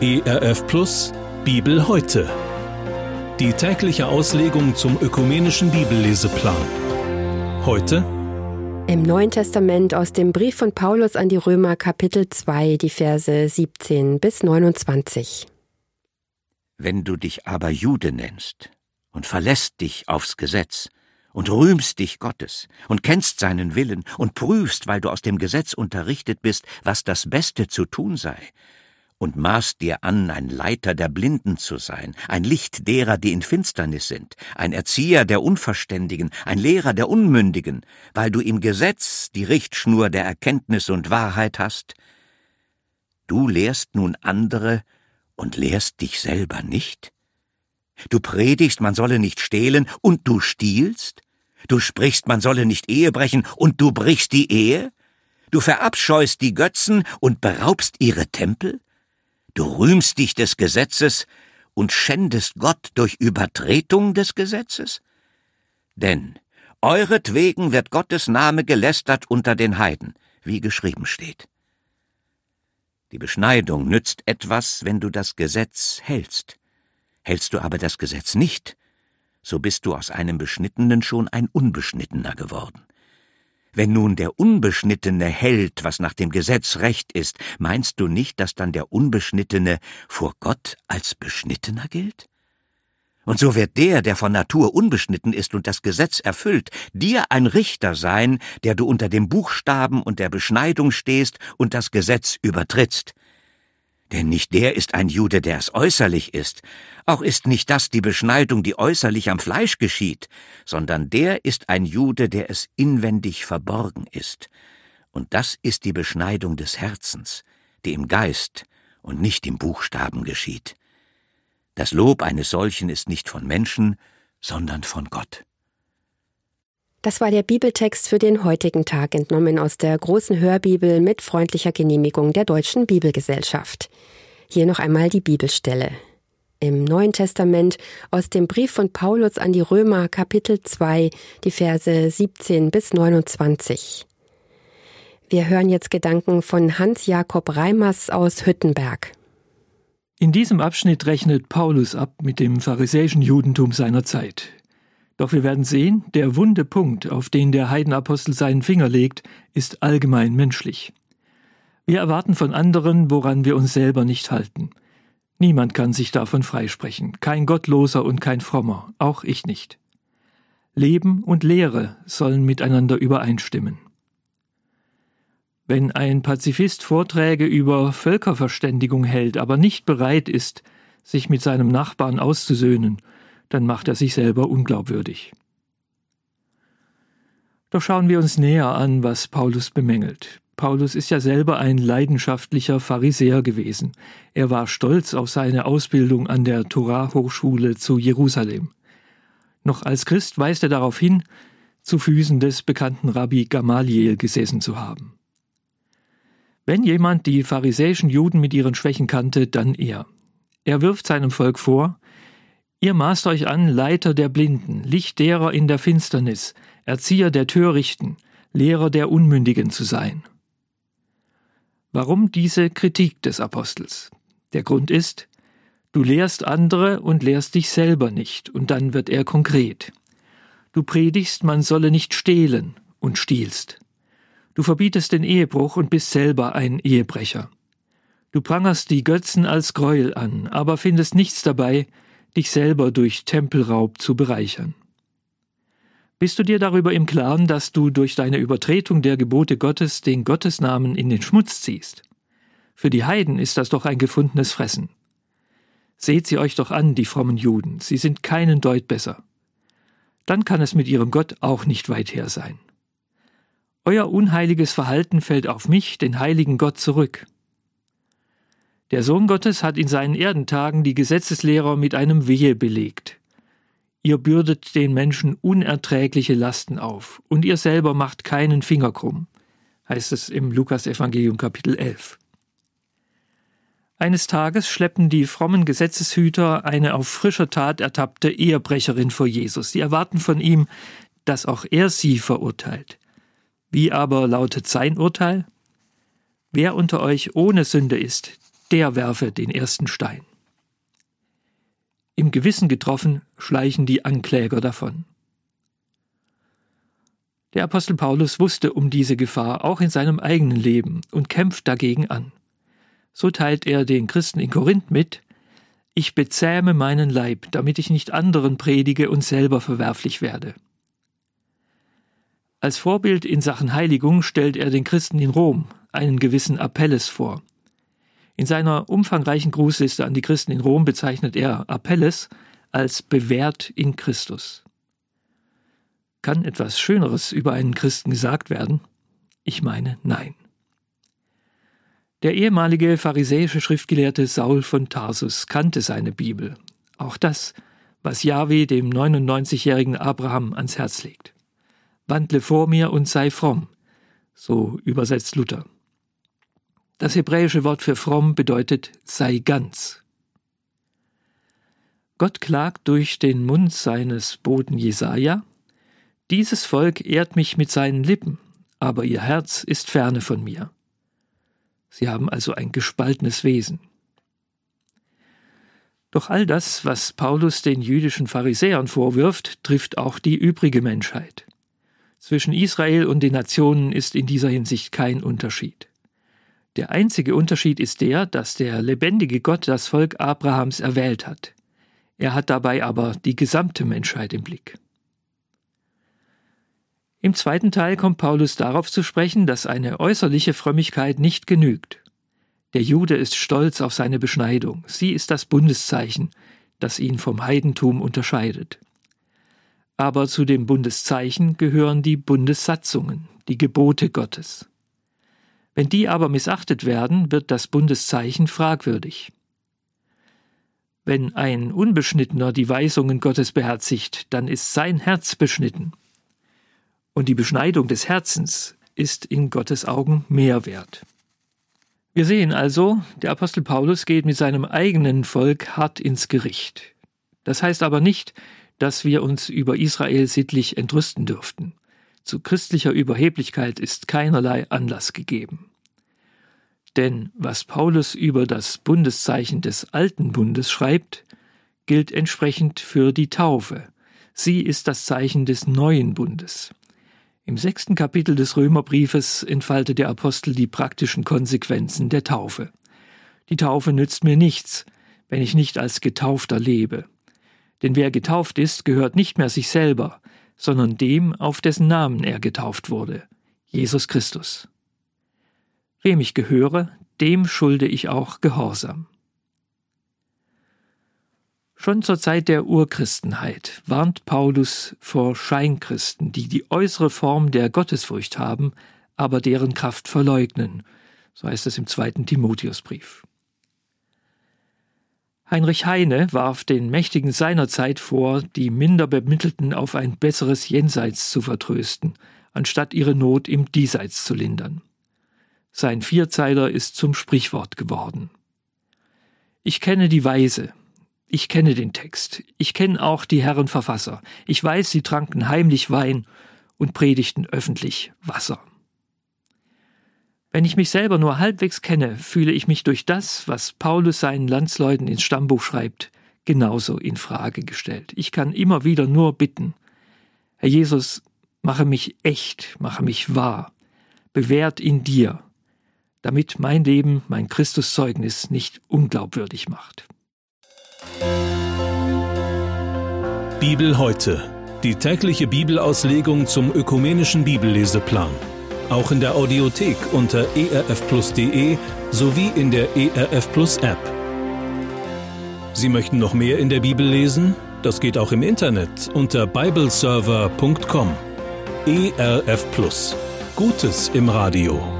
ERF Plus Bibel heute. Die tägliche Auslegung zum ökumenischen Bibelleseplan. Heute im Neuen Testament aus dem Brief von Paulus an die Römer Kapitel 2, die Verse 17 bis 29. Wenn du dich aber Jude nennst und verlässt dich aufs Gesetz und rühmst dich Gottes und kennst seinen Willen und prüfst, weil du aus dem Gesetz unterrichtet bist, was das Beste zu tun sei, und maßt dir an, ein Leiter der Blinden zu sein, ein Licht derer, die in Finsternis sind, ein Erzieher der Unverständigen, ein Lehrer der Unmündigen, weil du im Gesetz die Richtschnur der Erkenntnis und Wahrheit hast, du lehrst nun andere und lehrst dich selber nicht? Du predigst, man solle nicht stehlen, und du stiehlst? Du sprichst, man solle nicht Ehe brechen, und du brichst die Ehe? Du verabscheust die Götzen und beraubst ihre Tempel? Du rühmst dich des Gesetzes und schändest Gott durch Übertretung des Gesetzes? Denn euretwegen wird Gottes Name gelästert unter den Heiden, wie geschrieben steht. Die Beschneidung nützt etwas, wenn du das Gesetz hältst. Hältst du aber das Gesetz nicht, so bist du aus einem Beschnittenen schon ein Unbeschnittener geworden. Wenn nun der Unbeschnittene hält, was nach dem Gesetz recht ist, meinst du nicht, dass dann der Unbeschnittene vor Gott als Beschnittener gilt? Und so wird der, der von Natur unbeschnitten ist und das Gesetz erfüllt, dir ein Richter sein, der du unter dem Buchstaben und der Beschneidung stehst und das Gesetz übertrittst. Denn nicht der ist ein Jude, der es äußerlich ist, auch ist nicht das die Beschneidung, die äußerlich am Fleisch geschieht, sondern der ist ein Jude, der es inwendig verborgen ist. Und das ist die Beschneidung des Herzens, die im Geist und nicht im Buchstaben geschieht. Das Lob eines solchen ist nicht von Menschen, sondern von Gott. Das war der Bibeltext für den heutigen Tag, entnommen aus der großen Hörbibel mit freundlicher Genehmigung der Deutschen Bibelgesellschaft. Hier noch einmal die Bibelstelle. Im Neuen Testament aus dem Brief von Paulus an die Römer Kapitel 2, die Verse 17 bis 29. Wir hören jetzt Gedanken von Hans Jakob Reimers aus Hüttenberg. In diesem Abschnitt rechnet Paulus ab mit dem pharisäischen Judentum seiner Zeit. Doch wir werden sehen, der wunde Punkt, auf den der Heidenapostel seinen Finger legt, ist allgemein menschlich. Wir erwarten von anderen, woran wir uns selber nicht halten. Niemand kann sich davon freisprechen, kein Gottloser und kein Frommer, auch ich nicht. Leben und Lehre sollen miteinander übereinstimmen. Wenn ein Pazifist Vorträge über Völkerverständigung hält, aber nicht bereit ist, sich mit seinem Nachbarn auszusöhnen dann macht er sich selber unglaubwürdig. Doch schauen wir uns näher an, was Paulus bemängelt. Paulus ist ja selber ein leidenschaftlicher Pharisäer gewesen. Er war stolz auf seine Ausbildung an der Torah-Hochschule zu Jerusalem. Noch als Christ weist er darauf hin, zu Füßen des bekannten Rabbi Gamaliel gesessen zu haben. Wenn jemand die pharisäischen Juden mit ihren Schwächen kannte, dann er. Er wirft seinem Volk vor, Ihr maßt euch an, Leiter der Blinden, Licht derer in der Finsternis, Erzieher der Törichten, Lehrer der Unmündigen zu sein. Warum diese Kritik des Apostels? Der Grund ist, du lehrst andere und lehrst dich selber nicht, und dann wird er konkret. Du predigst, man solle nicht stehlen und stiehlst. Du verbietest den Ehebruch und bist selber ein Ehebrecher. Du prangerst die Götzen als Gräuel an, aber findest nichts dabei, dich selber durch Tempelraub zu bereichern. Bist du dir darüber im Klaren, dass du durch deine Übertretung der Gebote Gottes den Gottesnamen in den Schmutz ziehst? Für die Heiden ist das doch ein gefundenes Fressen. Seht sie euch doch an, die frommen Juden, sie sind keinen Deut besser. Dann kann es mit ihrem Gott auch nicht weit her sein. Euer unheiliges Verhalten fällt auf mich, den heiligen Gott, zurück. Der Sohn Gottes hat in seinen Erdentagen die Gesetzeslehrer mit einem Wehe belegt. Ihr bürdet den Menschen unerträgliche Lasten auf, und ihr selber macht keinen Finger krumm, heißt es im Lukasevangelium Kapitel 11. Eines Tages schleppen die frommen Gesetzeshüter eine auf frischer Tat ertappte Ehebrecherin vor Jesus. Sie erwarten von ihm, dass auch er sie verurteilt. Wie aber lautet sein Urteil? Wer unter euch ohne Sünde ist, der werfe den ersten Stein. Im Gewissen getroffen, schleichen die Ankläger davon. Der Apostel Paulus wusste um diese Gefahr auch in seinem eigenen Leben und kämpft dagegen an. So teilt er den Christen in Korinth mit, ich bezähme meinen Leib, damit ich nicht anderen predige und selber verwerflich werde. Als Vorbild in Sachen Heiligung stellt er den Christen in Rom, einen gewissen Apelles vor. In seiner umfangreichen Grußliste an die Christen in Rom bezeichnet er Apelles als bewährt in Christus. Kann etwas Schöneres über einen Christen gesagt werden? Ich meine, nein. Der ehemalige pharisäische Schriftgelehrte Saul von Tarsus kannte seine Bibel, auch das, was Yahweh dem 99-jährigen Abraham ans Herz legt. Wandle vor mir und sei fromm, so übersetzt Luther. Das hebräische Wort für fromm bedeutet sei ganz. Gott klagt durch den Mund seines Boten Jesaja: Dieses Volk ehrt mich mit seinen Lippen, aber ihr Herz ist ferne von mir. Sie haben also ein gespaltenes Wesen. Doch all das, was Paulus den jüdischen Pharisäern vorwirft, trifft auch die übrige Menschheit. Zwischen Israel und den Nationen ist in dieser Hinsicht kein Unterschied. Der einzige Unterschied ist der, dass der lebendige Gott das Volk Abrahams erwählt hat. Er hat dabei aber die gesamte Menschheit im Blick. Im zweiten Teil kommt Paulus darauf zu sprechen, dass eine äußerliche Frömmigkeit nicht genügt. Der Jude ist stolz auf seine Beschneidung. Sie ist das Bundeszeichen, das ihn vom Heidentum unterscheidet. Aber zu dem Bundeszeichen gehören die Bundessatzungen, die Gebote Gottes. Wenn die aber missachtet werden, wird das Bundeszeichen fragwürdig. Wenn ein Unbeschnittener die Weisungen Gottes beherzigt, dann ist sein Herz beschnitten. Und die Beschneidung des Herzens ist in Gottes Augen mehr wert. Wir sehen also, der Apostel Paulus geht mit seinem eigenen Volk hart ins Gericht. Das heißt aber nicht, dass wir uns über Israel sittlich entrüsten dürften. Zu christlicher Überheblichkeit ist keinerlei Anlass gegeben. Denn was Paulus über das Bundeszeichen des alten Bundes schreibt, gilt entsprechend für die Taufe. Sie ist das Zeichen des neuen Bundes. Im sechsten Kapitel des Römerbriefes entfaltet der Apostel die praktischen Konsequenzen der Taufe. Die Taufe nützt mir nichts, wenn ich nicht als Getaufter lebe. Denn wer getauft ist, gehört nicht mehr sich selber, sondern dem, auf dessen Namen er getauft wurde, Jesus Christus. Wem ich gehöre, dem schulde ich auch Gehorsam. Schon zur Zeit der Urchristenheit warnt Paulus vor Scheinchristen, die die äußere Form der Gottesfurcht haben, aber deren Kraft verleugnen. So heißt es im zweiten Timotheusbrief. Heinrich Heine warf den Mächtigen seiner Zeit vor, die minder Bemittelten auf ein besseres Jenseits zu vertrösten, anstatt ihre Not im Diesseits zu lindern. Sein Vierzeiler ist zum Sprichwort geworden. Ich kenne die Weise, ich kenne den Text. Ich kenne auch die Herren Verfasser. Ich weiß, sie tranken heimlich Wein und predigten öffentlich Wasser. Wenn ich mich selber nur halbwegs kenne, fühle ich mich durch das, was Paulus seinen Landsleuten ins Stammbuch schreibt, genauso in Frage gestellt. Ich kann immer wieder nur bitten, Herr Jesus, mache mich echt, mache mich wahr, bewährt in dir, damit mein Leben mein Christuszeugnis nicht unglaubwürdig macht. Bibel heute. Die tägliche Bibelauslegung zum ökumenischen Bibelleseplan. Auch in der Audiothek unter erfplus.de sowie in der ERF Plus App. Sie möchten noch mehr in der Bibel lesen? Das geht auch im Internet unter bibleserver.com. ERF Plus. Gutes im Radio.